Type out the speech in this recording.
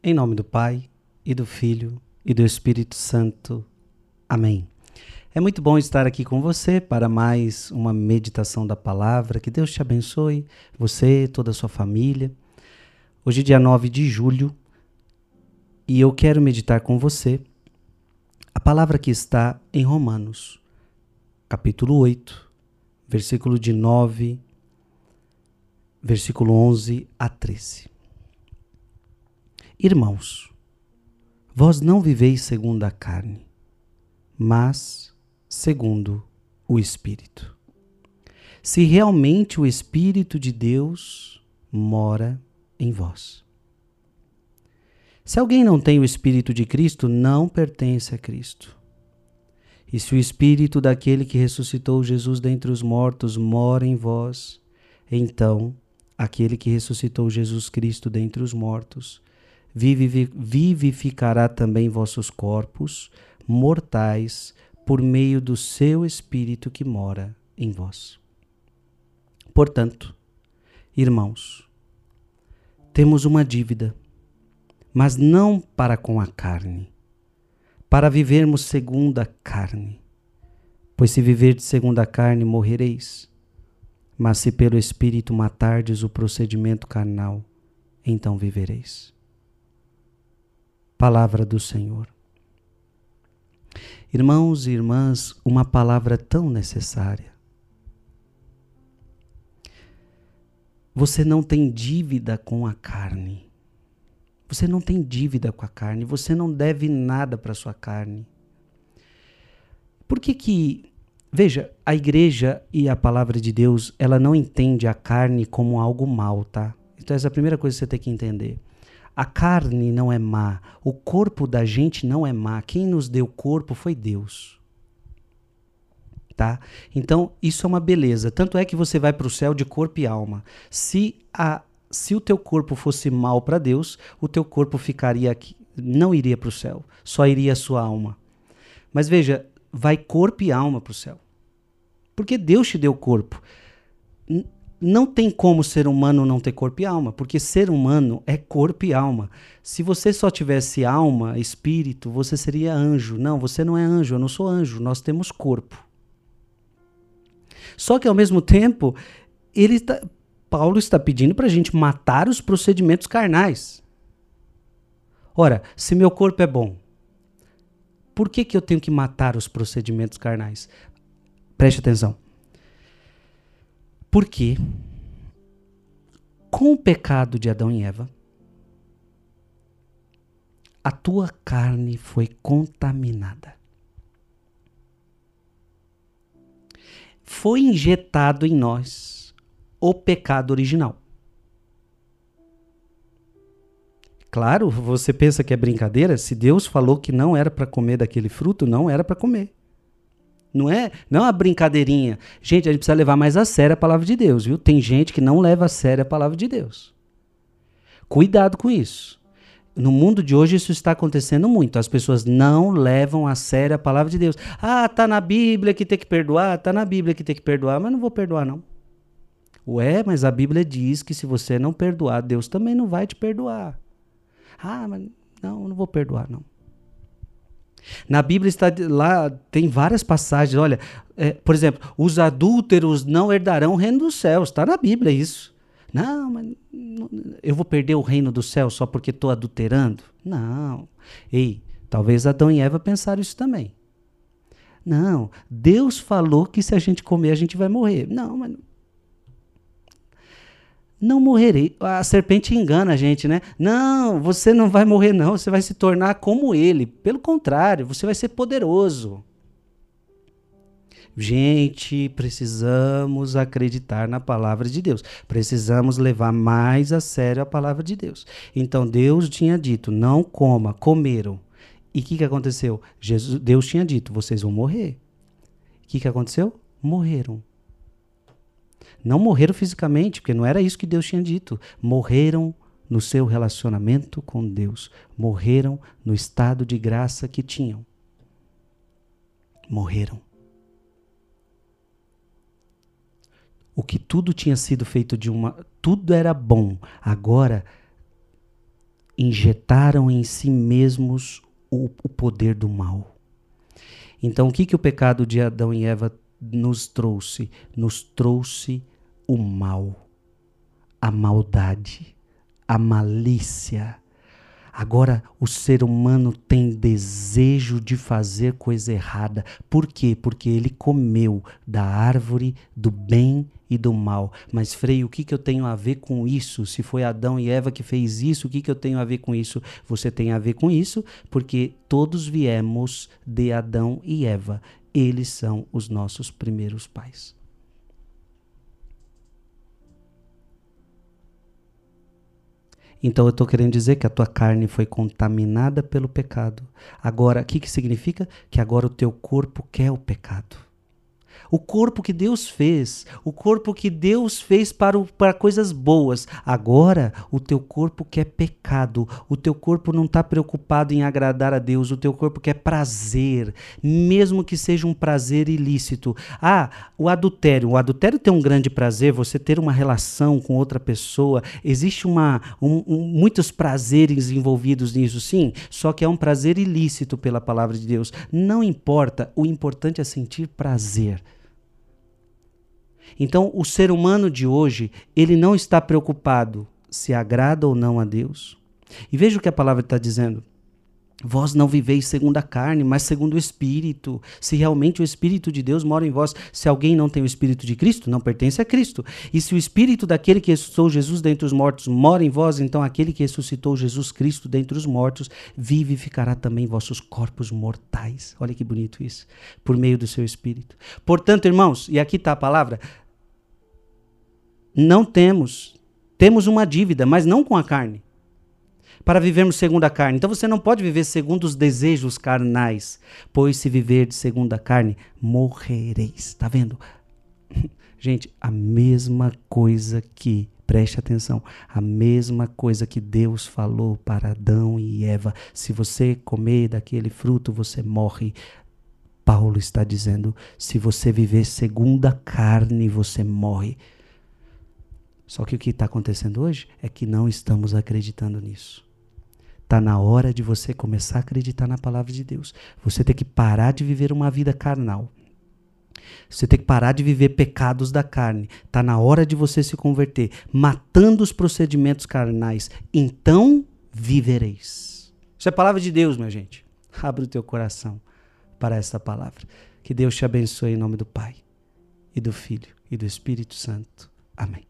Em nome do Pai, e do Filho, e do Espírito Santo. Amém. É muito bom estar aqui com você para mais uma meditação da palavra. Que Deus te abençoe, você, toda a sua família. Hoje, é dia 9 de julho, e eu quero meditar com você a palavra que está em Romanos, capítulo 8, versículo de 9, versículo 11 a 13. Irmãos, vós não viveis segundo a carne, mas segundo o Espírito. Se realmente o Espírito de Deus mora em vós. Se alguém não tem o Espírito de Cristo, não pertence a Cristo. E se o Espírito daquele que ressuscitou Jesus dentre os mortos mora em vós, então aquele que ressuscitou Jesus Cristo dentre os mortos vivificará também vossos corpos mortais por meio do seu Espírito que mora em vós. Portanto, irmãos, temos uma dívida, mas não para com a carne, para vivermos segundo a carne. Pois se viverdes segundo a carne, morrereis. Mas se pelo Espírito matardes o procedimento carnal, então vivereis. Palavra do Senhor. Irmãos e irmãs, uma palavra tão necessária. Você não tem dívida com a carne. Você não tem dívida com a carne. Você não deve nada para sua carne. Por que que veja, a igreja e a palavra de Deus, ela não entende a carne como algo mal, tá? Então essa é a primeira coisa que você tem que entender. A carne não é má, o corpo da gente não é má. Quem nos deu corpo foi Deus. Tá? Então, isso é uma beleza. Tanto é que você vai para o céu de corpo e alma. Se a se o teu corpo fosse mal para Deus, o teu corpo ficaria aqui, não iria para o céu, só iria a sua alma. Mas veja, vai corpo e alma para o céu. Porque Deus te deu corpo não tem como ser humano não ter corpo e alma, porque ser humano é corpo e alma. Se você só tivesse alma, espírito, você seria anjo. Não, você não é anjo, eu não sou anjo, nós temos corpo. Só que ao mesmo tempo, ele está, Paulo está pedindo para a gente matar os procedimentos carnais. Ora, se meu corpo é bom, por que, que eu tenho que matar os procedimentos carnais? Preste atenção. Porque com o pecado de Adão e Eva, a tua carne foi contaminada. Foi injetado em nós o pecado original. Claro, você pensa que é brincadeira? Se Deus falou que não era para comer daquele fruto, não era para comer. Não é, não é uma brincadeirinha. Gente, a gente precisa levar mais a sério a palavra de Deus, viu? Tem gente que não leva a sério a palavra de Deus. Cuidado com isso. No mundo de hoje isso está acontecendo muito. As pessoas não levam a sério a palavra de Deus. Ah, tá na Bíblia que tem que perdoar, tá na Bíblia que tem que perdoar, mas não vou perdoar não. Ué, mas a Bíblia diz que se você não perdoar, Deus também não vai te perdoar. Ah, mas não, não vou perdoar não. Na Bíblia está lá tem várias passagens. Olha, é, por exemplo, os adúlteros não herdarão o reino dos céus. Está na Bíblia isso. Não, mas eu vou perder o reino dos céus só porque estou adulterando? Não. Ei, talvez Adão e Eva pensaram isso também. Não, Deus falou que se a gente comer a gente vai morrer. Não, mas não morrerei. A serpente engana a gente, né? Não, você não vai morrer, não. Você vai se tornar como ele. Pelo contrário, você vai ser poderoso. Gente, precisamos acreditar na palavra de Deus. Precisamos levar mais a sério a palavra de Deus. Então Deus tinha dito: não coma, comeram. E o que, que aconteceu? Jesus, Deus tinha dito: vocês vão morrer. O que, que aconteceu? Morreram. Não morreram fisicamente, porque não era isso que Deus tinha dito. Morreram no seu relacionamento com Deus. Morreram no estado de graça que tinham. Morreram. O que tudo tinha sido feito de uma. Tudo era bom. Agora injetaram em si mesmos o, o poder do mal. Então, o que, que o pecado de Adão e Eva nos trouxe? Nos trouxe o mal, a maldade, a malícia. Agora o ser humano tem desejo de fazer coisa errada. Por quê? Porque ele comeu da árvore do bem e do mal. Mas, Frei, o que, que eu tenho a ver com isso? Se foi Adão e Eva que fez isso, o que, que eu tenho a ver com isso? Você tem a ver com isso porque todos viemos de Adão e Eva. Eles são os nossos primeiros pais. Então eu estou querendo dizer que a tua carne foi contaminada pelo pecado. Agora, o que, que significa? Que agora o teu corpo quer o pecado. O corpo que Deus fez, o corpo que Deus fez para, para coisas boas. Agora, o teu corpo quer pecado. O teu corpo não está preocupado em agradar a Deus. O teu corpo quer prazer, mesmo que seja um prazer ilícito. Ah, o adultério. O adultério tem um grande prazer, você ter uma relação com outra pessoa. Existe uma, um, um, muitos prazeres envolvidos nisso, sim. Só que é um prazer ilícito pela palavra de Deus. Não importa, o importante é sentir prazer. Então, o ser humano de hoje, ele não está preocupado se agrada ou não a Deus. E veja o que a palavra está dizendo. Vós não viveis segundo a carne, mas segundo o Espírito. Se realmente o Espírito de Deus mora em vós, se alguém não tem o Espírito de Cristo, não pertence a Cristo. E se o Espírito daquele que ressuscitou Jesus dentre os mortos mora em vós, então aquele que ressuscitou Jesus Cristo dentre os mortos vivificará também vossos corpos mortais. Olha que bonito isso. Por meio do seu Espírito. Portanto, irmãos, e aqui está a palavra, não temos. Temos uma dívida, mas não com a carne para vivermos segundo a carne. Então você não pode viver segundo os desejos carnais, pois se viver de segundo a carne, morrereis. Está vendo? Gente, a mesma coisa que, preste atenção, a mesma coisa que Deus falou para Adão e Eva: se você comer daquele fruto, você morre. Paulo está dizendo: se você viver segundo a carne, você morre. Só que o que está acontecendo hoje é que não estamos acreditando nisso. Está na hora de você começar a acreditar na palavra de Deus. Você tem que parar de viver uma vida carnal. Você tem que parar de viver pecados da carne. Está na hora de você se converter, matando os procedimentos carnais. Então vivereis. Isso é palavra de Deus, minha gente. Abre o teu coração para essa palavra. Que Deus te abençoe em nome do Pai, e do Filho, e do Espírito Santo. Amém.